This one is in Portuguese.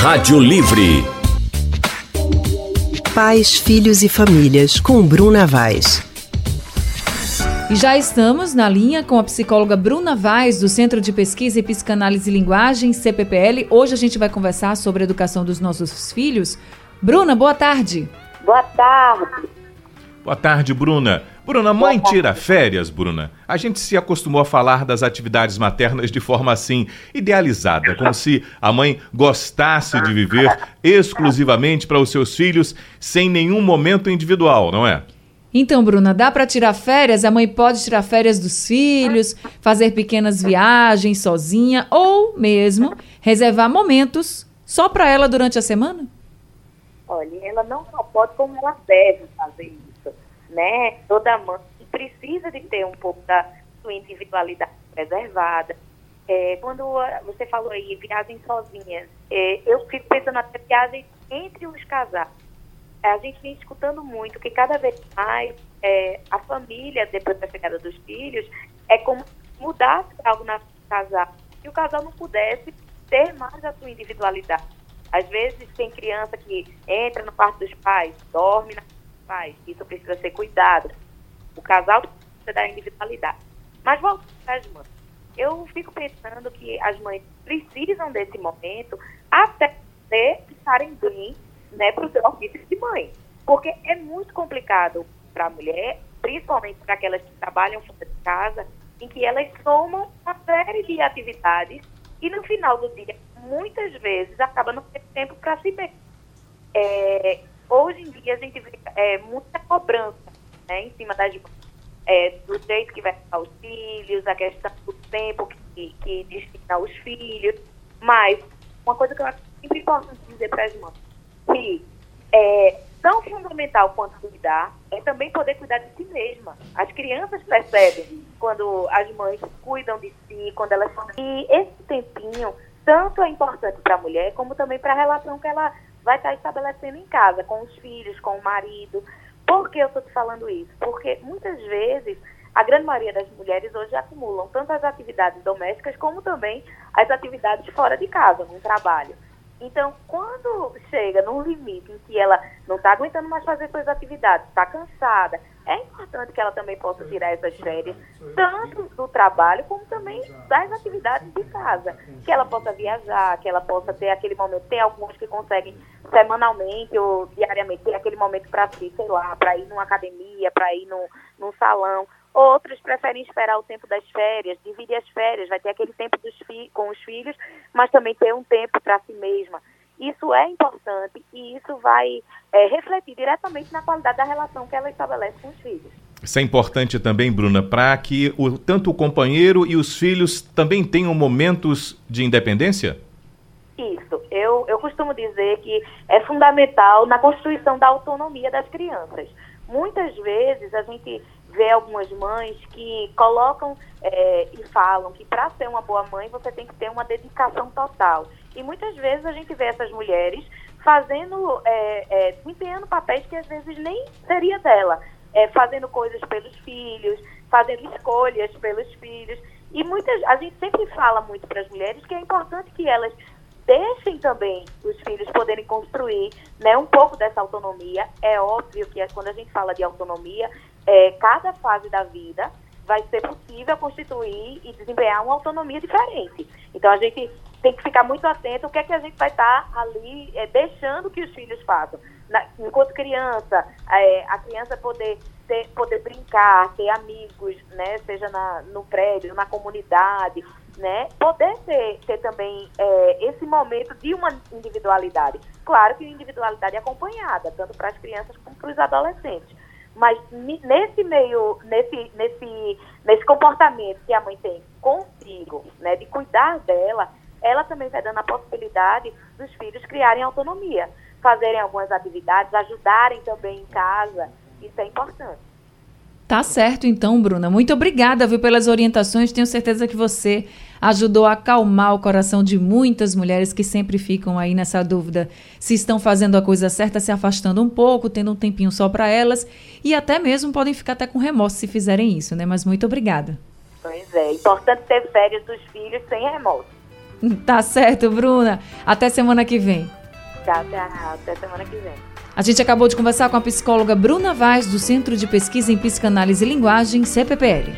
Rádio Livre. Pais, Filhos e Famílias, com Bruna Vaz. E já estamos na linha com a psicóloga Bruna Vaz, do Centro de Pesquisa e Psicanálise e Linguagem, CPPL. Hoje a gente vai conversar sobre a educação dos nossos filhos. Bruna, boa tarde. Boa tarde. Boa tarde, Bruna. Bruna, mãe tira férias, Bruna. A gente se acostumou a falar das atividades maternas de forma assim, idealizada, como se a mãe gostasse de viver exclusivamente para os seus filhos, sem nenhum momento individual, não é? Então, Bruna, dá para tirar férias? A mãe pode tirar férias dos filhos, fazer pequenas viagens sozinha ou mesmo reservar momentos só para ela durante a semana? Olha, ela não só pode, como ela deve fazer isso né? Toda mãe precisa de ter um pouco da sua individualidade preservada. É, quando você falou aí, viagem sozinha, é, eu fico pensando até viagem entre os casais. A gente vem escutando muito que cada vez mais é, a família, depois da chegada dos filhos, é como mudasse algo na casal. Se o casal não pudesse ter mais a sua individualidade. Às vezes tem criança que entra no quarto dos pais, dorme na pais. Isso precisa ser cuidado. O casal precisa da individualidade. Mas voltando as mães. Eu fico pensando que as mães precisam desse momento até estarem bem né, para o seu ofício de mãe. Porque é muito complicado para a mulher, principalmente para aquelas que trabalham fora de casa, em que elas somam uma série de atividades e no final do dia, muitas vezes, acaba não tendo tempo para se ver. É, hoje em dia a gente vê é, muita cobrança né, em cima das é, do jeito que vai ficar os filhos, a questão do tempo que, que destina aos filhos. Mas uma coisa que eu acho sempre importante dizer para as mães, que é tão fundamental quanto cuidar é também poder cuidar de si mesma. As crianças percebem quando as mães cuidam de si, quando elas... E esse tempinho tanto é importante para a mulher como também para a relação que ela vai estar estabelecendo em casa, com os filhos, com o marido. Por que eu estou te falando isso? Porque muitas vezes a grande maioria das mulheres hoje acumulam tanto as atividades domésticas como também as atividades fora de casa, no trabalho. Então, quando chega num limite em que ela não está aguentando mais fazer suas atividades, está cansada, é importante que ela também possa tirar essas férias, tanto do trabalho como também das atividades de casa. Que ela possa viajar, que ela possa ter aquele momento. Tem alguns que conseguem semanalmente ou diariamente ter aquele momento para si, sei lá, para ir numa academia, para ir no, num salão. Outros preferem esperar o tempo das férias, dividir as férias, vai ter aquele tempo com os filhos, mas também ter um tempo para si mesma. Isso é importante e isso vai é, refletir diretamente na qualidade da relação que ela estabelece com os filhos. Isso é importante também, Bruna, para que o, tanto o companheiro e os filhos também tenham momentos de independência? Isso. Eu, eu costumo dizer que é fundamental na construção da autonomia das crianças. Muitas vezes a gente vê algumas mães que colocam é, e falam que para ser uma boa mãe você tem que ter uma dedicação total. E muitas vezes a gente vê essas mulheres fazendo, é, é, desempenhando papéis que às vezes nem seria dela, é, fazendo coisas pelos filhos, fazendo escolhas pelos filhos. E muitas, a gente sempre fala muito para as mulheres que é importante que elas deixem também os filhos poderem construir né, um pouco dessa autonomia. É óbvio que quando a gente fala de autonomia, é, cada fase da vida vai ser possível constituir e desempenhar uma autonomia diferente. Então a gente tem que ficar muito atento o que é que a gente vai estar tá ali é, deixando que os filhos façam. Na, enquanto criança, é, a criança poder ter, poder brincar, ter amigos, né, seja na, no prédio, na comunidade, né, poder ter, ter também é, esse momento de uma individualidade. Claro que individualidade acompanhada, tanto para as crianças como para os adolescentes. Mas nesse meio, nesse, nesse, nesse comportamento que a mãe tem consigo, né, de cuidar dela, ela também vai dando a possibilidade dos filhos criarem autonomia, fazerem algumas atividades, ajudarem também em casa. Isso é importante. Tá certo, então, Bruna. Muito obrigada, viu, pelas orientações. Tenho certeza que você ajudou a acalmar o coração de muitas mulheres que sempre ficam aí nessa dúvida se estão fazendo a coisa certa, se afastando um pouco, tendo um tempinho só para elas e até mesmo podem ficar até com remorso se fizerem isso, né? Mas muito obrigada. Pois é, importante ter férias dos filhos sem remorso. Tá certo, Bruna. Até semana que vem. Tchau, tchau. Até semana que vem. A gente acabou de conversar com a psicóloga Bruna Vaz, do Centro de Pesquisa em Psicanálise e Linguagem, CPPL.